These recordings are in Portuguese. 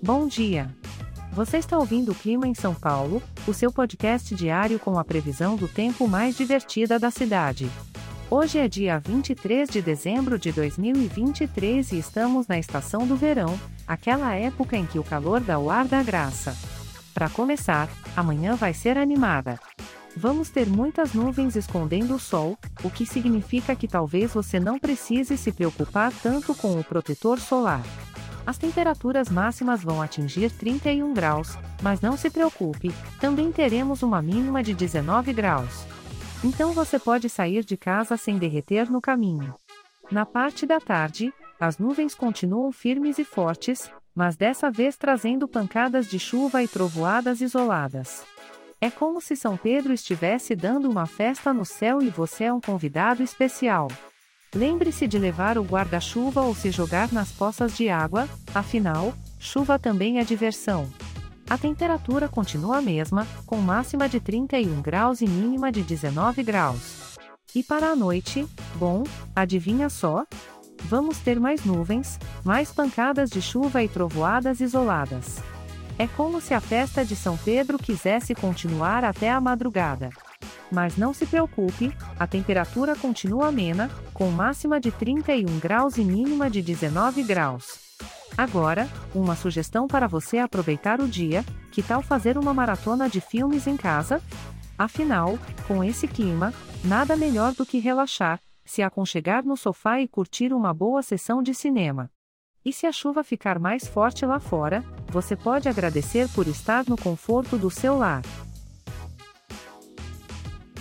Bom dia! Você está ouvindo o Clima em São Paulo, o seu podcast diário com a previsão do tempo mais divertida da cidade. Hoje é dia 23 de dezembro de 2023 e estamos na estação do verão, aquela época em que o calor dá o ar da graça. Para começar, amanhã vai ser animada. Vamos ter muitas nuvens escondendo o sol, o que significa que talvez você não precise se preocupar tanto com o protetor solar. As temperaturas máximas vão atingir 31 graus, mas não se preocupe, também teremos uma mínima de 19 graus. Então você pode sair de casa sem derreter no caminho. Na parte da tarde, as nuvens continuam firmes e fortes, mas dessa vez trazendo pancadas de chuva e trovoadas isoladas. É como se São Pedro estivesse dando uma festa no céu e você é um convidado especial. Lembre-se de levar o guarda-chuva ou se jogar nas poças de água, afinal, chuva também é diversão. A temperatura continua a mesma, com máxima de 31 graus e mínima de 19 graus. E para a noite, bom, adivinha só? Vamos ter mais nuvens, mais pancadas de chuva e trovoadas isoladas. É como se a festa de São Pedro quisesse continuar até a madrugada. Mas não se preocupe, a temperatura continua amena, com máxima de 31 graus e mínima de 19 graus. Agora, uma sugestão para você aproveitar o dia: que tal fazer uma maratona de filmes em casa? Afinal, com esse clima, nada melhor do que relaxar, se aconchegar no sofá e curtir uma boa sessão de cinema. E se a chuva ficar mais forte lá fora, você pode agradecer por estar no conforto do seu lar.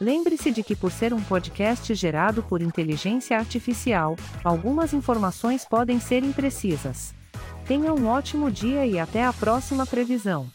Lembre-se de que, por ser um podcast gerado por inteligência artificial, algumas informações podem ser imprecisas. Tenha um ótimo dia e até a próxima previsão.